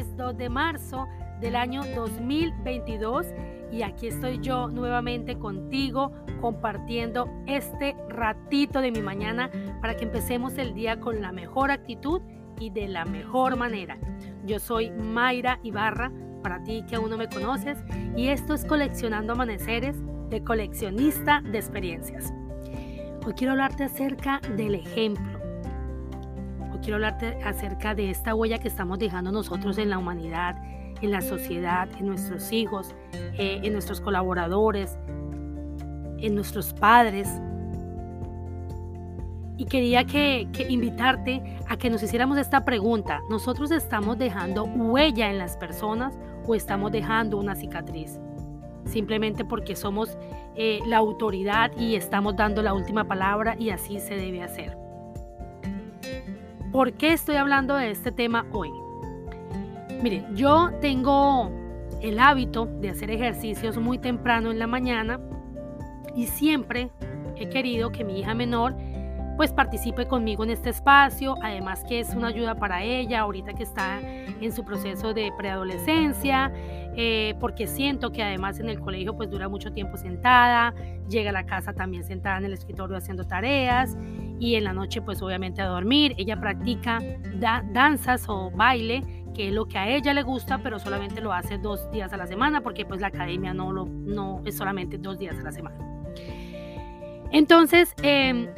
es 2 de marzo del año 2022 y aquí estoy yo nuevamente contigo compartiendo este ratito de mi mañana para que empecemos el día con la mejor actitud y de la mejor manera. Yo soy Mayra Ibarra, para ti que aún no me conoces, y esto es Coleccionando Amaneceres de coleccionista de experiencias. Hoy quiero hablarte acerca del ejemplo. Quiero hablarte acerca de esta huella que estamos dejando nosotros en la humanidad, en la sociedad, en nuestros hijos, eh, en nuestros colaboradores, en nuestros padres. Y quería que, que invitarte a que nos hiciéramos esta pregunta. ¿Nosotros estamos dejando huella en las personas o estamos dejando una cicatriz? simplemente porque somos eh, la autoridad y estamos dando la última palabra y así se debe hacer. ¿Por qué estoy hablando de este tema hoy? Miren, yo tengo el hábito de hacer ejercicios muy temprano en la mañana y siempre he querido que mi hija menor pues participe conmigo en este espacio, además que es una ayuda para ella ahorita que está en su proceso de preadolescencia, eh, porque siento que además en el colegio pues dura mucho tiempo sentada, llega a la casa también sentada en el escritorio haciendo tareas y en la noche pues obviamente a dormir, ella practica danzas o baile que es lo que a ella le gusta, pero solamente lo hace dos días a la semana, porque pues la academia no, lo, no es solamente dos días a la semana. Entonces, eh,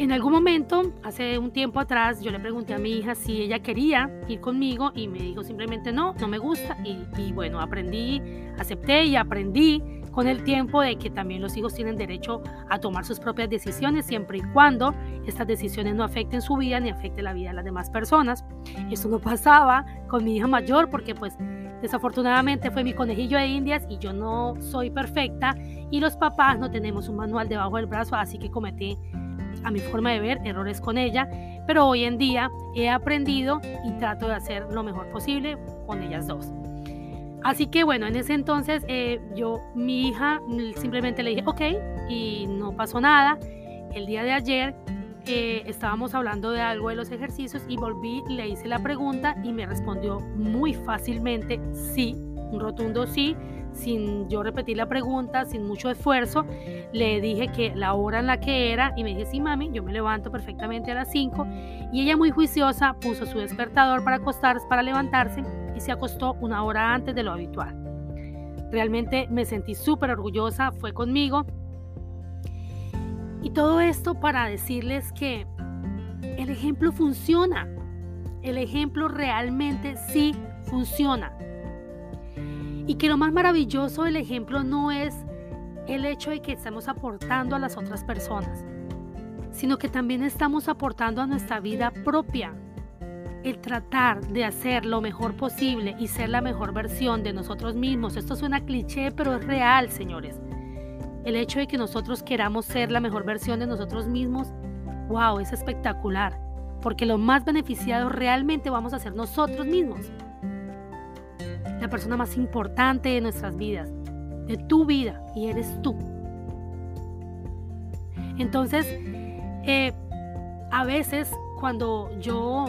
en algún momento, hace un tiempo atrás, yo le pregunté a mi hija si ella quería ir conmigo y me dijo simplemente no, no me gusta. Y, bueno, aprendí, acepté y aprendí con el tiempo de que también los hijos tienen derecho a tomar sus propias decisiones siempre y cuando estas decisiones no afecten su vida ni afecten la vida de las demás personas. Eso no pasaba con mi hija mayor porque pues desafortunadamente fue mi conejillo de indias y yo no soy perfecta y los papás no tenemos un manual debajo del brazo, así que cometí a mi forma de ver, errores con ella, pero hoy en día he aprendido y trato de hacer lo mejor posible con ellas dos. Así que bueno, en ese entonces eh, yo, mi hija, simplemente le dije, ok, y no pasó nada. El día de ayer eh, estábamos hablando de algo de los ejercicios y volví, le hice la pregunta y me respondió muy fácilmente sí, un rotundo sí sin yo repetir la pregunta, sin mucho esfuerzo, le dije que la hora en la que era y me dije, sí, mami, yo me levanto perfectamente a las 5 y ella muy juiciosa puso su despertador para acostarse, para levantarse y se acostó una hora antes de lo habitual. Realmente me sentí súper orgullosa, fue conmigo. Y todo esto para decirles que el ejemplo funciona. El ejemplo realmente sí funciona. Y que lo más maravilloso del ejemplo no es el hecho de que estamos aportando a las otras personas, sino que también estamos aportando a nuestra vida propia. El tratar de hacer lo mejor posible y ser la mejor versión de nosotros mismos. Esto suena cliché, pero es real, señores. El hecho de que nosotros queramos ser la mejor versión de nosotros mismos, wow, es espectacular. Porque lo más beneficiados realmente vamos a ser nosotros mismos la persona más importante de nuestras vidas, de tu vida, y eres tú. Entonces, eh, a veces cuando yo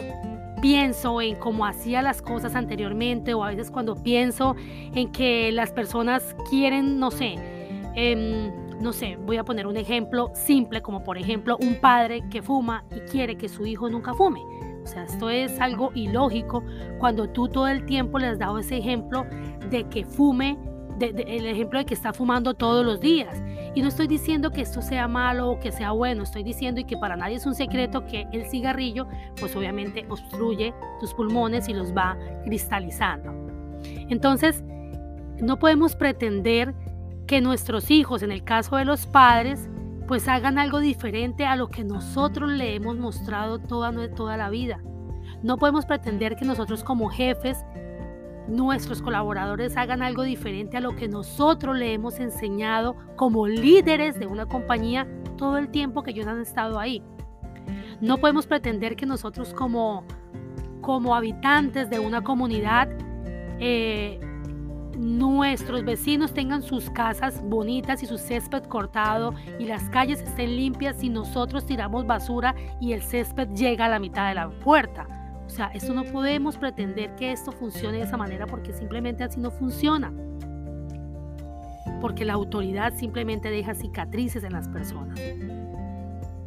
pienso en cómo hacía las cosas anteriormente o a veces cuando pienso en que las personas quieren, no sé, em, no sé, voy a poner un ejemplo simple como por ejemplo un padre que fuma y quiere que su hijo nunca fume. O sea, esto es algo ilógico cuando tú todo el tiempo le has dado ese ejemplo de que fume, el ejemplo de que está fumando todos los días. Y no estoy diciendo que esto sea malo o que sea bueno, estoy diciendo y que para nadie es un secreto que el cigarrillo, pues obviamente obstruye tus pulmones y los va cristalizando. Entonces, no podemos pretender que nuestros hijos, en el caso de los padres, pues hagan algo diferente a lo que nosotros le hemos mostrado toda, toda la vida. No podemos pretender que nosotros como jefes, nuestros colaboradores hagan algo diferente a lo que nosotros le hemos enseñado como líderes de una compañía todo el tiempo que ellos han estado ahí. No podemos pretender que nosotros como, como habitantes de una comunidad eh, nuestros vecinos tengan sus casas bonitas y su césped cortado y las calles estén limpias si nosotros tiramos basura y el césped llega a la mitad de la puerta. O sea, esto no podemos pretender que esto funcione de esa manera porque simplemente así no funciona. Porque la autoridad simplemente deja cicatrices en las personas.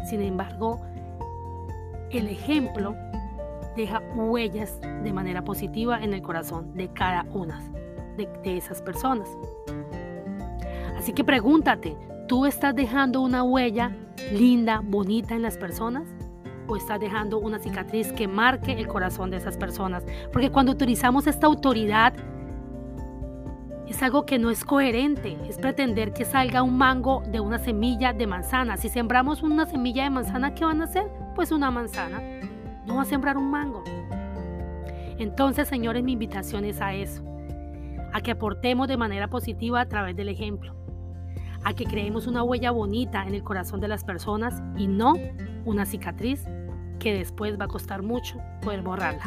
Sin embargo, el ejemplo deja huellas de manera positiva en el corazón de cada una de, esas personas. Así que pregúntate, ¿tú estás dejando una huella linda, bonita en las personas? ¿O estás dejando una cicatriz que marque el corazón de esas personas? Porque cuando utilizamos esta autoridad, es algo que no es coherente, es pretender que salga un mango de una semilla de manzana. Si sembramos una semilla de manzana, ¿qué van a hacer? Pues una manzana. No va a sembrar un mango. Entonces, señores, mi invitación es a eso, a que aportemos de manera positiva a través del ejemplo a que creemos una huella bonita en el corazón de las personas y no una cicatriz que después va a costar mucho poder borrarla.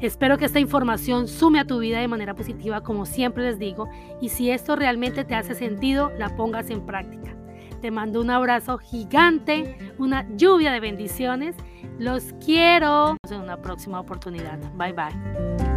Espero que esta información sume a tu vida de manera positiva, como siempre les digo, y si esto realmente te hace sentido, la pongas en práctica. Te mando un abrazo gigante, una lluvia de bendiciones. Los quiero. En una próxima oportunidad. Bye bye.